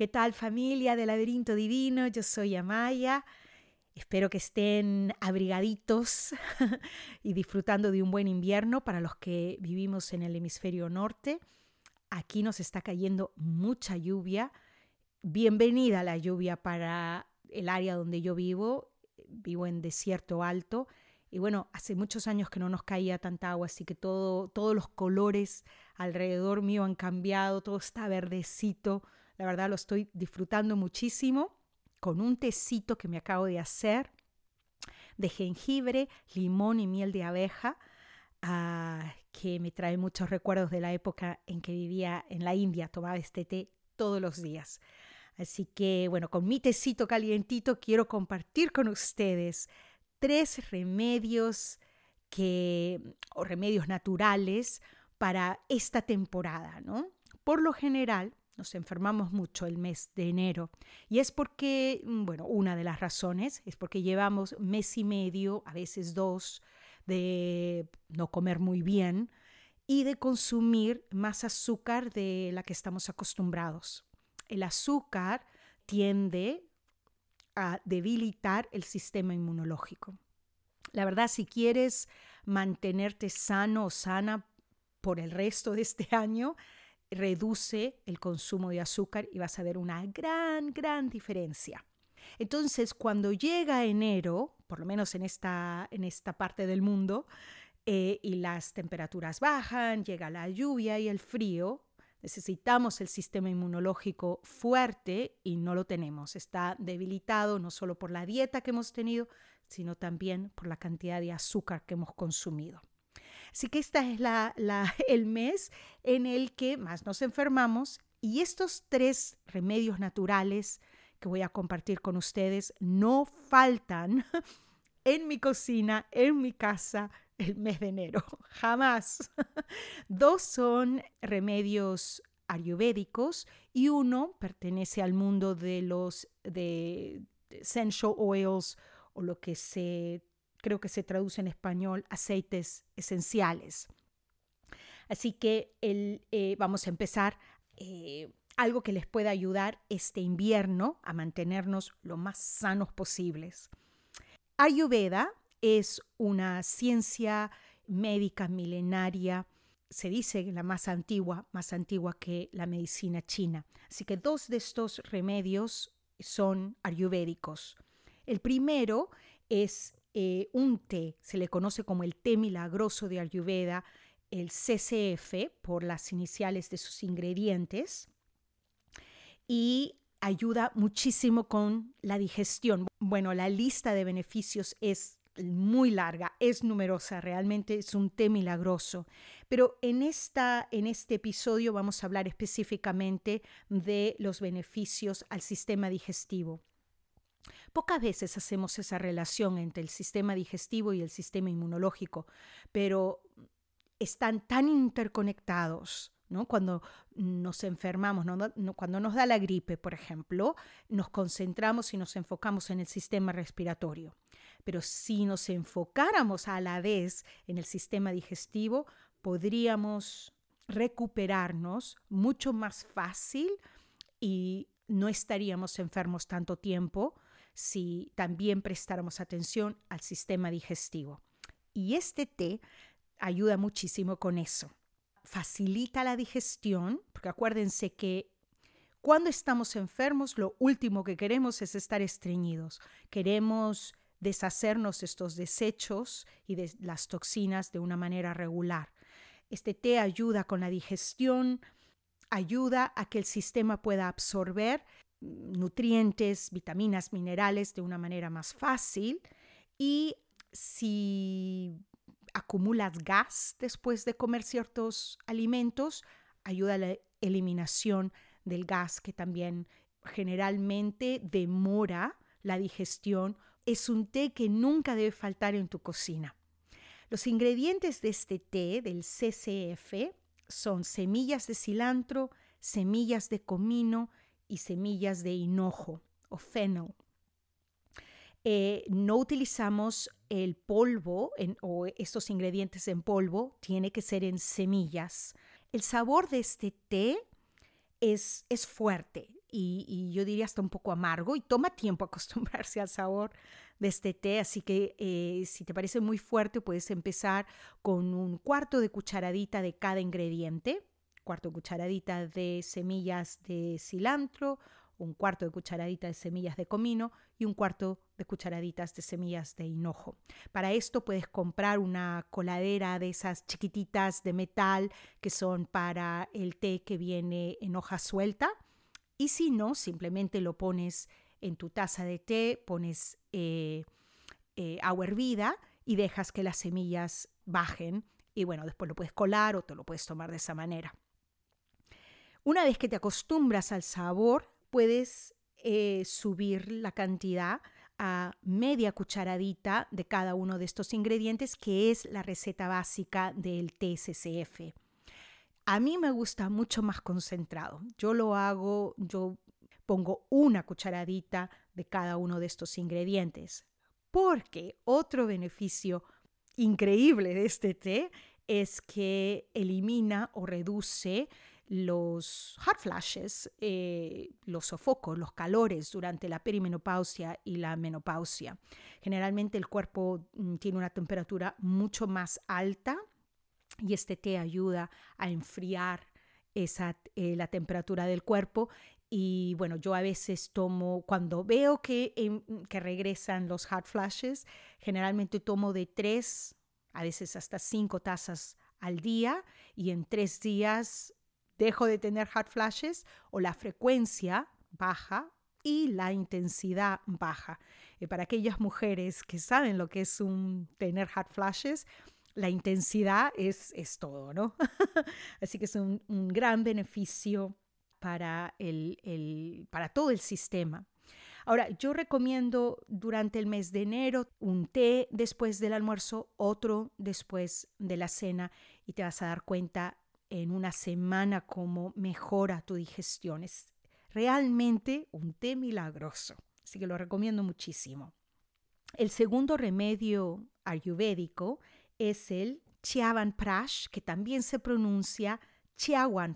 ¿Qué tal familia del laberinto divino? Yo soy Amaya. Espero que estén abrigaditos y disfrutando de un buen invierno para los que vivimos en el hemisferio norte. Aquí nos está cayendo mucha lluvia. Bienvenida la lluvia para el área donde yo vivo. Vivo en desierto alto. Y bueno, hace muchos años que no nos caía tanta agua, así que todo, todos los colores alrededor mío han cambiado, todo está verdecito la verdad lo estoy disfrutando muchísimo con un tecito que me acabo de hacer de jengibre, limón y miel de abeja, ah, que me trae muchos recuerdos de la época en que vivía en la India, tomaba este té todos los días. Así que bueno, con mi tecito calientito quiero compartir con ustedes tres remedios que o remedios naturales para esta temporada, ¿no? Por lo general, nos enfermamos mucho el mes de enero. Y es porque, mm, bueno, una de las razones es porque llevamos mes y medio, a veces dos, de no comer muy bien y de consumir más azúcar de la que estamos acostumbrados. El azúcar tiende a debilitar el sistema inmunológico. La verdad, si quieres mantenerte sano o sana por el resto de este año, reduce el consumo de azúcar y vas a ver una gran, gran diferencia. Entonces, cuando llega enero, por lo menos en esta, en esta parte del mundo, eh, y las temperaturas bajan, llega la lluvia y el frío, necesitamos el sistema inmunológico fuerte y no lo tenemos. Está debilitado no solo por la dieta que hemos tenido, sino también por la cantidad de azúcar que hemos consumido. Así que este es la, el mes en el que más nos enfermamos y estos tres remedios naturales que voy a compartir con ustedes no faltan en mi cocina, en mi casa, el mes de enero. Jamás. Dos son remedios ayurvédicos y uno pertenece al mundo de los de essential oils o lo que se creo que se traduce en español, aceites esenciales. Así que el, eh, vamos a empezar eh, algo que les pueda ayudar este invierno a mantenernos lo más sanos posibles. Ayurveda es una ciencia médica milenaria, se dice la más antigua, más antigua que la medicina china. Así que dos de estos remedios son ayurvédicos. El primero es eh, un té, se le conoce como el té milagroso de Ayurveda, el CCF, por las iniciales de sus ingredientes, y ayuda muchísimo con la digestión. Bueno, la lista de beneficios es muy larga, es numerosa, realmente es un té milagroso. Pero en, esta, en este episodio vamos a hablar específicamente de los beneficios al sistema digestivo. Pocas veces hacemos esa relación entre el sistema digestivo y el sistema inmunológico, pero están tan interconectados. ¿no? Cuando nos enfermamos, cuando nos da la gripe, por ejemplo, nos concentramos y nos enfocamos en el sistema respiratorio. Pero si nos enfocáramos a la vez en el sistema digestivo, podríamos recuperarnos mucho más fácil y no estaríamos enfermos tanto tiempo si también prestáramos atención al sistema digestivo. Y este té ayuda muchísimo con eso. Facilita la digestión, porque acuérdense que cuando estamos enfermos, lo último que queremos es estar estreñidos. Queremos deshacernos de estos desechos y de las toxinas de una manera regular. Este té ayuda con la digestión, ayuda a que el sistema pueda absorber nutrientes, vitaminas, minerales de una manera más fácil y si acumulas gas después de comer ciertos alimentos, ayuda a la eliminación del gas que también generalmente demora la digestión. Es un té que nunca debe faltar en tu cocina. Los ingredientes de este té, del CCF, son semillas de cilantro, semillas de comino y semillas de hinojo o fennel. Eh, no utilizamos el polvo o estos ingredientes en polvo, tiene que ser en semillas. El sabor de este té es, es fuerte y, yo diría hasta un poco amargo y toma tiempo acostumbrarse al sabor de este té, así que eh, si te parece muy fuerte puedes empezar con un cuarto de cucharadita de cada ingrediente, cuarto de cucharadita de semillas de cilantro, un cuarto de cucharadita de semillas de comino y un cuarto de cucharaditas de semillas de hinojo. Para esto puedes comprar una coladera de esas chiquititas de metal que son para el té que viene en hoja suelta. Y si no, simplemente lo pones en tu taza de té, pones eh, eh, agua hervida y dejas que las semillas bajen. Y bueno, después lo puedes colar o te lo puedes tomar de esa manera. Una vez que te acostumbras al sabor, puedes eh, subir la cantidad a media cucharadita de cada uno de estos ingredientes, que es la receta básica del TSCF. A mí me gusta mucho más concentrado. Yo lo hago, yo pongo una cucharadita de cada uno de estos ingredientes, porque otro beneficio increíble de este té es que elimina o reduce los hot flashes, eh, los sofocos, los calores durante la perimenopausia y la menopausia. Generalmente el cuerpo mm, tiene una temperatura mucho más alta y este té ayuda a enfriar esa, eh, la temperatura del cuerpo y bueno, yo a veces tomo, cuando veo que, que regresan los hot flashes, generalmente tomo de tres, a veces hasta cinco tazas al día y en tres días dejo de tener hot flashes o la frecuencia baja y la intensidad baja. Y para aquellas mujeres que saben lo que es un tener hot flashes, la intensidad es, es todo, ¿no? Así que es un, gran beneficio para, el, para todo el sistema. Ahora, yo recomiendo durante el mes de enero un té después del almuerzo, otro después de la cena y te vas a dar cuenta en una semana cómo mejora tu digestión. Es realmente un té milagroso, así que lo recomiendo muchísimo. El segundo remedio ayurvédico es el Prash, que también se pronuncia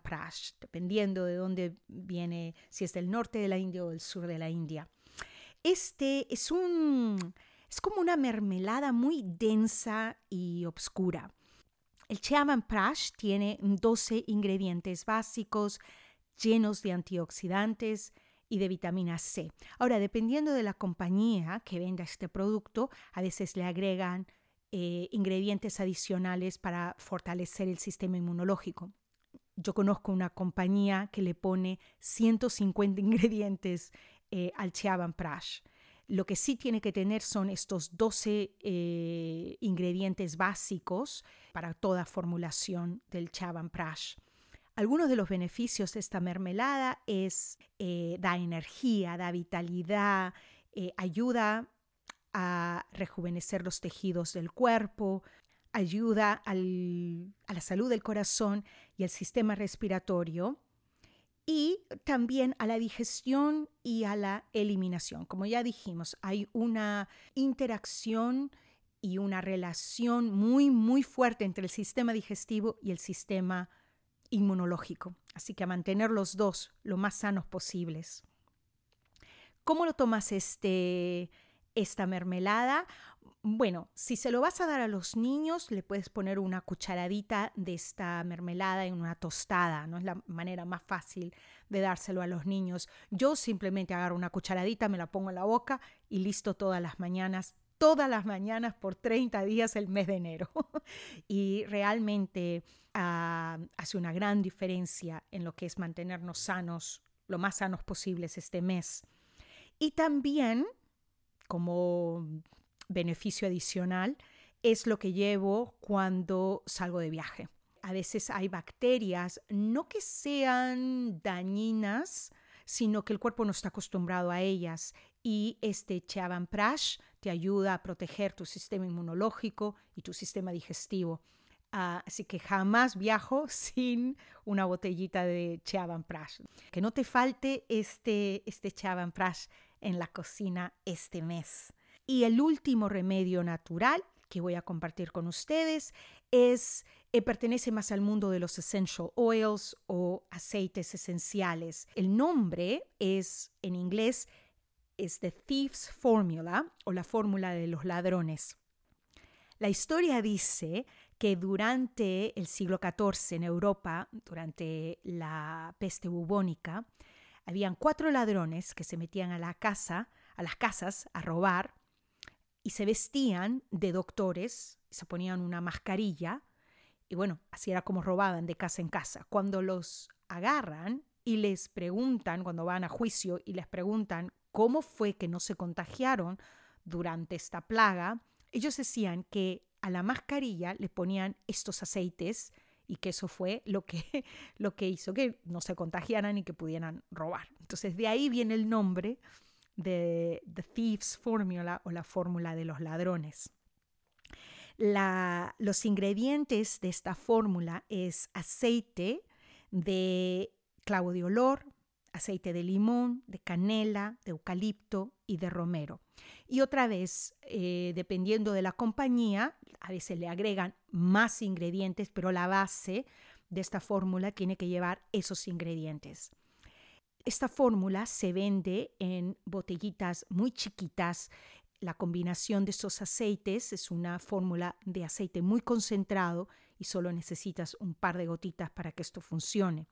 Prash, dependiendo de dónde viene, si es del norte de la India o del sur de la India. Este es un es como una mermelada muy densa y oscura. El Prash tiene 12 ingredientes básicos llenos de antioxidantes y de vitamina C. Ahora, dependiendo de la compañía que venda este producto, a veces le agregan eh, ingredientes adicionales para fortalecer el sistema inmunológico. Yo conozco una compañía que le pone 150 ingredientes eh, al Prash. Lo que sí tiene que tener son estos 12 eh, ingredientes básicos para toda formulación del Prash. Algunos de los beneficios de esta mermelada es eh, da energía, da vitalidad, eh, ayuda a rejuvenecer los tejidos del cuerpo, ayuda a la salud del corazón y el sistema respiratorio y también a la digestión y a la eliminación. Como ya dijimos, hay una interacción y una relación muy, muy fuerte entre el sistema digestivo y el sistema inmunológico. Así que a mantener los dos lo más sanos posibles. ¿Cómo lo tomas este, esta mermelada? Bueno, si se lo vas a dar a los niños, le puedes poner una cucharadita de esta mermelada en una tostada, ¿no? Es la manera más fácil de dárselo a los niños. Yo simplemente agarro una cucharadita, me la pongo en la boca y listo todas las mañanas todas las mañanas por 30 días el mes de enero. y realmente ah, hace una gran diferencia en lo que es mantenernos sanos, lo más sanos posibles este mes. Y también, como beneficio adicional, es lo que llevo cuando salgo de viaje. A veces hay bacterias, no que sean dañinas, sino que el cuerpo no está acostumbrado a ellas y este Prash te ayuda a proteger tu sistema inmunológico y tu sistema digestivo. Ah, así que jamás viajo sin una botellita de Prash. Que no te falte este, este Prash en la cocina este mes. Y el último remedio natural que voy a compartir con ustedes es eh, pertenece más al mundo de los essential oils o aceites esenciales. El nombre es en inglés es The Thief's Formula o la fórmula de los ladrones. La historia dice que durante el siglo XIV en Europa, durante la peste bubónica, habían cuatro ladrones que se metían a la casa, a las casas a robar y se vestían de doctores, se ponían una mascarilla y bueno, así era como robaban de casa en casa. Cuando los agarran y les preguntan, cuando van a juicio y les preguntan cómo fue que no se contagiaron durante esta plaga, ellos decían que a la mascarilla le ponían estos aceites y que eso fue lo que, lo que hizo que no se contagiaran y que pudieran robar. Entonces de ahí viene el nombre de The Thieves Formula o la fórmula de los ladrones. los ingredientes de esta fórmula es aceite de clavo de olor, aceite de limón, de canela, de eucalipto y de romero. Y otra vez, eh, dependiendo de la compañía, a veces le agregan más ingredientes, pero la base de esta fórmula tiene que llevar esos ingredientes. Esta fórmula se vende en botellitas muy chiquitas. La combinación de estos aceites es una fórmula de aceite muy concentrado y solo necesitas un par de gotitas para que esto funcione.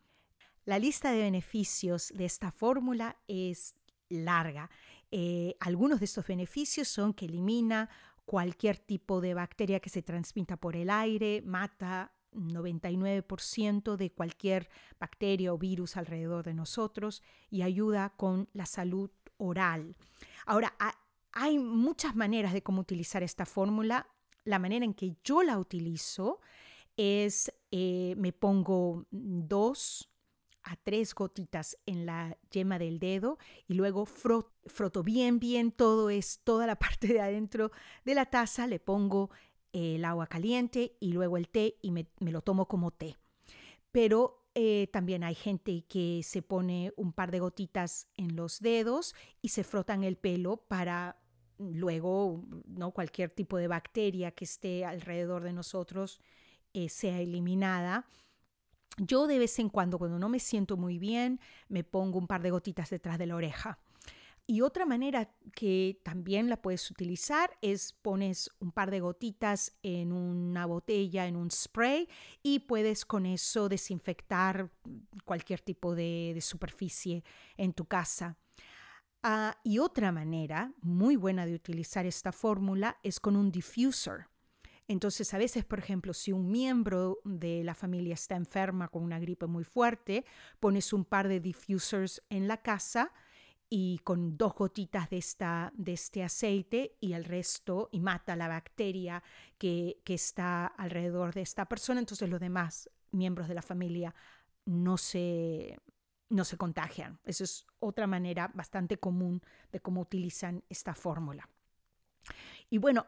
La lista de beneficios de esta fórmula es larga. Eh, algunos de estos beneficios son que elimina cualquier tipo de bacteria que se transmita por el aire, mata 99% de cualquier bacteria o virus alrededor de nosotros y ayuda con la salud oral. Ahora, hay muchas maneras de cómo utilizar esta fórmula. La manera en que yo la utilizo es, eh, me pongo dos a tres gotitas en la yema del dedo y luego froto, bien, bien todo es toda la parte de adentro de la taza, le pongo el agua caliente y luego el té y me, lo tomo como té. Pero eh, también hay gente que se pone un par de gotitas en los dedos y se frotan el pelo para luego no cualquier tipo de bacteria que esté alrededor de nosotros eh, sea eliminada. Yo de vez en cuando, cuando no me siento muy bien, me pongo un par de gotitas detrás de la oreja. Y otra manera que también la puedes utilizar es pones un par de gotitas en una botella, en un spray, y puedes con eso desinfectar cualquier tipo de, superficie en tu casa. Ah, y otra manera muy buena de utilizar esta fórmula es con un diffuser. Entonces, a veces, por ejemplo, si un miembro de la familia está enferma con una gripe muy fuerte, pones un par de diffusers en la casa y con dos gotitas de, esta, de este aceite y el resto y mata la bacteria que, está alrededor de esta persona, entonces los demás miembros de la familia no se, no se contagian. Esa es otra manera bastante común de cómo utilizan esta fórmula. Y bueno,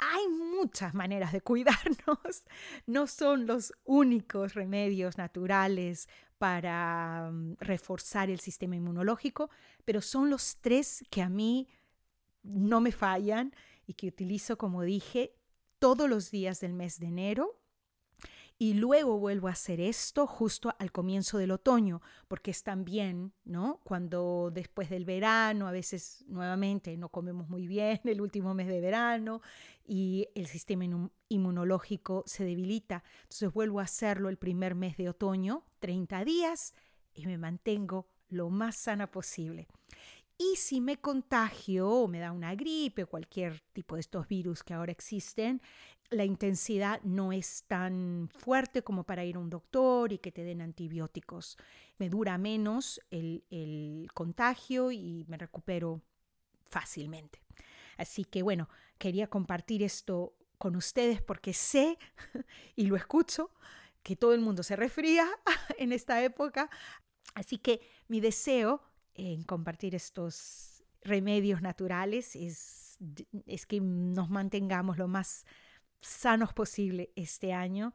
hay muchas maneras de cuidarnos. No son los únicos remedios naturales para mm, reforzar el sistema inmunológico, pero son los tres que a mí no me fallan y que utilizo, como dije, todos los días del mes de enero y luego vuelvo a hacer esto justo al comienzo del otoño, porque es también, ¿no? Cuando después del verano, a veces nuevamente no comemos muy bien el último mes de verano y el sistema inmunológico se debilita. Entonces vuelvo a hacerlo el primer mes de otoño, 30 días, y me mantengo lo más sana posible. Y si me contagio o me da una gripe o cualquier tipo de estos virus que ahora existen, la intensidad no es tan fuerte como para ir a un doctor y que te den antibióticos. Me dura menos el, el contagio y me recupero fácilmente. Así que bueno, quería compartir esto con ustedes porque sé y lo escucho que todo el mundo se resfría en esta época. Así que mi deseo en compartir estos remedios naturales es, es que nos mantengamos lo más sanos posible este año,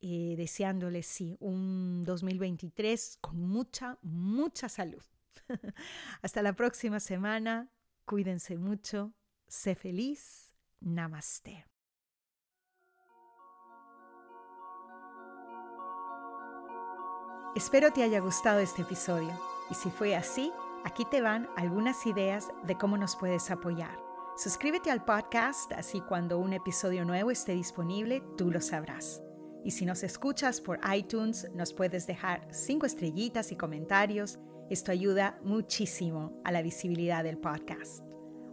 eh, deseándoles, sí, un 2023 con mucha, mucha salud. Hasta la próxima semana, cuídense mucho, sé feliz, namaste. Espero te haya gustado este episodio y si fue así, aquí te van algunas ideas de cómo nos puedes apoyar. Suscríbete al podcast, así cuando un episodio nuevo esté disponible, tú lo sabrás. Y si nos escuchas por iTunes, nos puedes dejar cinco estrellitas y comentarios. Esto ayuda muchísimo a la visibilidad del podcast.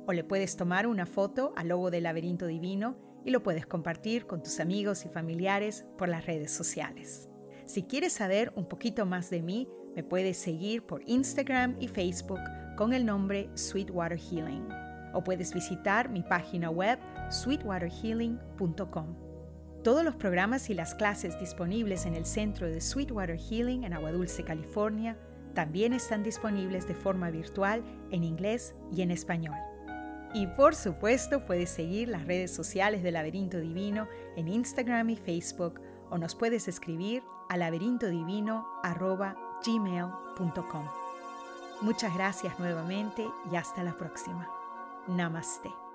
O le puedes tomar una foto al logo del laberinto divino y lo puedes compartir con tus amigos y familiares por las redes sociales. Si quieres saber un poquito más de mí, me puedes seguir por Instagram y Facebook con el nombre Sweetwater Healing. O puedes visitar mi página web sweetwaterhealing.com. Todos los programas y las clases disponibles en el centro de Sweetwater Healing en Agua Dulce, California, también están disponibles de forma virtual en inglés y en español. Y por supuesto puedes seguir las redes sociales de Laberinto Divino en Instagram y Facebook o nos puedes escribir a laberintodivino.gmail.com. Muchas gracias nuevamente y hasta la próxima. Namaste.